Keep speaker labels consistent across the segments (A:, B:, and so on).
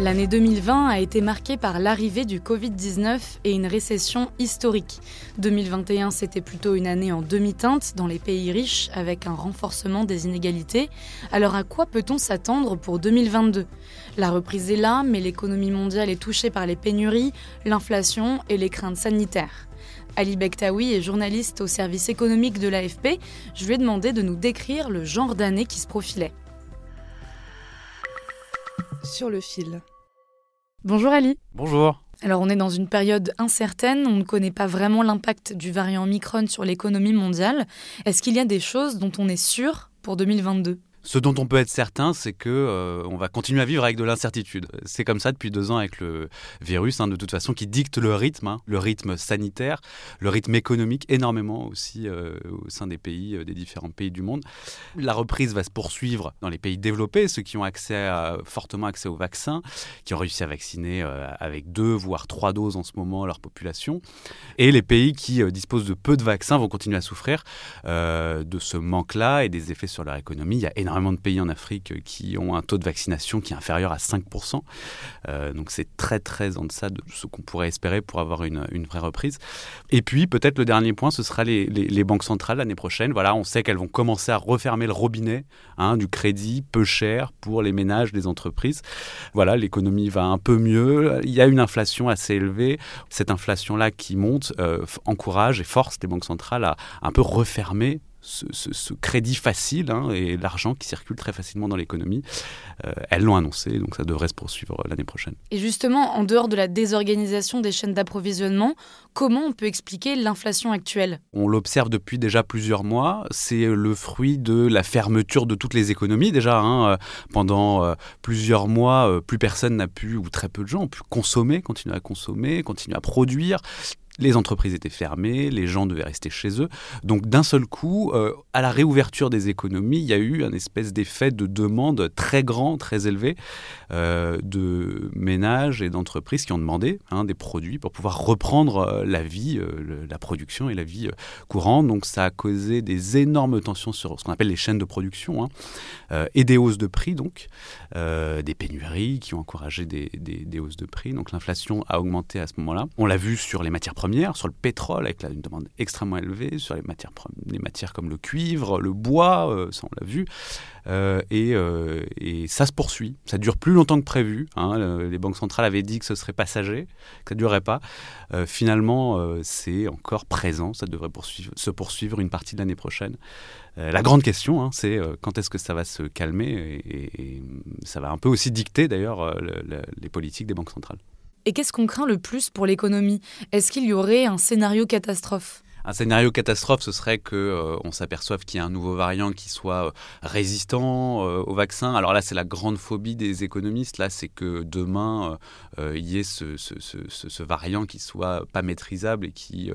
A: L'année 2020 a été marquée par l'arrivée du Covid-19 et une récession historique. 2021, c'était plutôt une année en demi-teinte dans les pays riches avec un renforcement des inégalités. Alors à quoi peut-on s'attendre pour 2022 La reprise est là, mais l'économie mondiale est touchée par les pénuries, l'inflation et les craintes sanitaires. Ali Bektaoui est journaliste au service économique de l'AFP. Je lui ai demandé de nous décrire le genre d'année qui se profilait.
B: Sur le fil.
A: Bonjour Ali.
C: Bonjour.
A: Alors on est dans une période incertaine, on ne connaît pas vraiment l'impact du variant Omicron sur l'économie mondiale. Est-ce qu'il y a des choses dont on est sûr pour 2022
C: Ce dont on peut être certain, c'est que euh, on va continuer à vivre avec de l'incertitude. C'est comme ça depuis deux ans avec le virus, hein, de toute façon, qui dicte le rythme, hein, le rythme sanitaire, le rythme économique, énormément aussi euh, au sein des pays, euh, des différents pays du monde. La reprise va se poursuivre dans les pays développés, ceux qui ont fortement accès aux vaccins, qui ont réussi à vacciner avec deux voire trois doses en ce moment leur population, et les pays qui disposent de peu de vaccins vont continuer à souffrir de ce manque-là et des effets sur leur économie. Il y a énormément de pays en Afrique qui ont un taux de vaccination qui est inférieur à 5%. Euh, donc c'est très très en deçà de ce qu'on pourrait espérer pour avoir une, une vraie reprise. Et puis peut-être le dernier point, ce sera les, les- banques centrales l'année prochaine. Voilà, on sait qu'elles vont commencer à refermer le robinet hein, du crédit peu cher pour les ménages, les entreprises. Voilà, l'économie va un peu mieux. Il y a une inflation assez élevée. Cette inflation-là qui monte euh, encourage et force les banques centrales à un peu refermer ce, ce- ce crédit facile hein, et l'argent qui circule très facilement dans l'économie. Euh, elles l'ont annoncé, donc ça devrait se poursuivre l'année prochaine.
A: Et justement, en dehors de la désorganisation des chaînes d'approvisionnement, comment on peut expliquer l'inflation actuelle?
C: On l'observe depuis déjà plusieurs mois. C'est le fruit de la fermeture de toutes les économies. Déjà, hein, euh, pendant euh, plusieurs mois, plus personne n'a pu, ou très peu de gens ont pu consommer, continuer à consommer, continuer à produire. Les entreprises étaient fermées, les gens devaient rester chez eux. Donc d'un seul coup, euh, à la réouverture des économies, il y a eu un espèce d'effet de demande très grand, très élevé euh, de ménages et d'entreprises qui ont demandé hein, des produits pour pouvoir reprendre euh, la vie, la production et la vie courante. Donc ça a causé des énormes tensions sur ce qu'on appelle les chaînes de production hein, et des hausses de prix, donc des pénuries qui ont encouragé des- des hausses de prix. Donc l'inflation a augmenté à ce moment-là. On l'a vu sur les matières premières, sur le pétrole avec là, une demande extrêmement élevée, sur les matières, les comme le cuivre, le bois, euh, ça on l'a vu. Euh, et, euh, et ça se poursuit. Ça dure plus longtemps que prévu. hein. Les banques centrales avaient dit que ce serait passager, que ça ne durerait pas. Finalement, c'est encore présent. Ça devrait se poursuivre une partie de l'année prochaine. La grande question, hein, c'est quand est-ce que ça va se calmer et, ça va un peu aussi dicter d'ailleurs le- le- les politiques des banques centrales.
A: Et qu'est-ce qu'on craint le plus pour l'économie? Est-ce qu'il y aurait un scénario catastrophe?
C: Un scénario catastrophe, ce serait que euh, on s'aperçoive qu'il y a un nouveau variant qui soit euh, résistant euh, au vaccin. Alors là, c'est la grande phobie des économistes. Là, c'est que demain, il y ait ce, variant qui soit pas maîtrisable et qui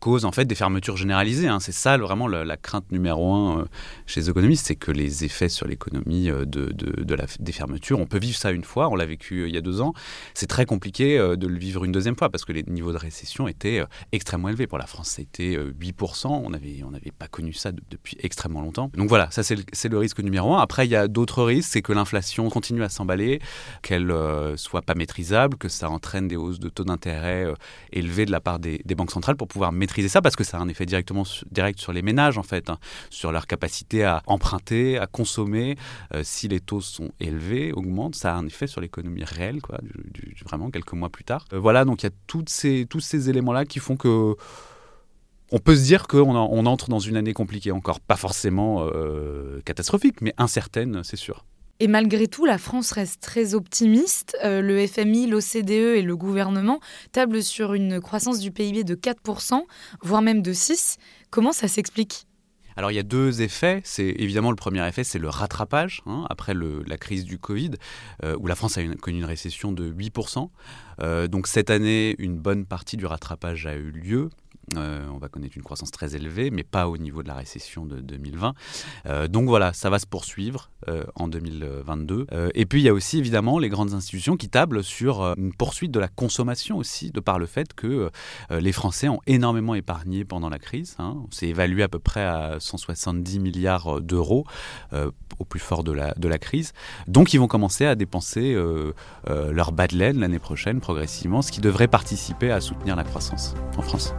C: cause en fait des fermetures généralisées. hein. C'est ça vraiment la, crainte numéro un chez les économistes, c'est que les effets sur l'économie des fermetures, on peut vivre ça une fois, on l'a vécu il y a deux ans. C'est très compliqué de le vivre une deuxième fois parce que les niveaux de récession étaient extrêmement élevés. Pour la France, c'était euh, 8%. On n'avait on pas connu ça de- depuis extrêmement longtemps. Donc voilà, ça c'est le, le risque numéro un. Après, il y a d'autres risques, c'est que l'inflation continue à s'emballer, qu'elle euh, soit pas maîtrisable, que ça entraîne des hausses de taux d'intérêt euh, élevés de la part des, banques centrales pour pouvoir maîtriser ça parce que ça a un effet directement direct sur les ménages en fait, hein, sur leur capacité à emprunter, à consommer. Euh, si les taux sont élevés, augmentent, ça a un effet sur l'économie réelle, quoi, vraiment quelques mois plus tard. Euh, voilà, donc il y a ces, tous ces éléments-là qui font que on peut se dire qu'on en- on entre dans une année compliquée encore, pas forcément euh, catastrophique, mais incertaine, c'est sûr.
A: Et malgré tout, la France reste très optimiste. Euh, le FMI, l'OCDE et le gouvernement tablent sur une croissance du PIB de 4%, voire même de 6%. Comment ça s'explique?
C: Alors il y a deux effets. C'est évidemment le premier effet, c'est le rattrapage hein, après la crise du Covid, euh, où la France a connu une récession de 8%. Euh, donc cette année, une bonne partie du rattrapage a eu lieu. Euh, on va connaître une croissance très élevée, mais pas au niveau de la récession de 2020. Euh, donc voilà, ça va se poursuivre euh, en 2022. et puis il y a aussi évidemment les grandes institutions qui tablent sur une poursuite de la consommation aussi, de par le fait que les Français ont énormément épargné pendant la crise. Hein. C'est évalué à peu près à 170 milliards d'euros au plus fort de la, de la crise. Donc ils vont commencer à dépenser leur bas de laine l'année prochaine progressivement, ce qui devrait participer à soutenir la croissance en France.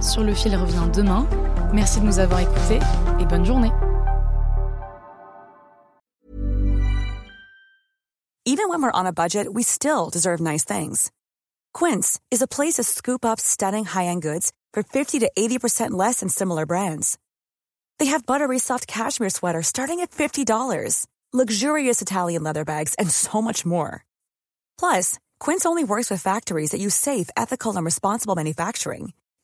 A: Sur le fil revient demain. Merci de nous avoir écoutés et bonne journée.
D: Even when we're on a budget, we still deserve nice things. Quince is a place to scoop up stunning high-end goods for 50 to 80% less than similar brands. They have buttery soft cashmere sweaters starting at $50, luxurious Italian leather bags, and so much more. Plus, Quince only works with factories that use safe, ethical, and responsible manufacturing.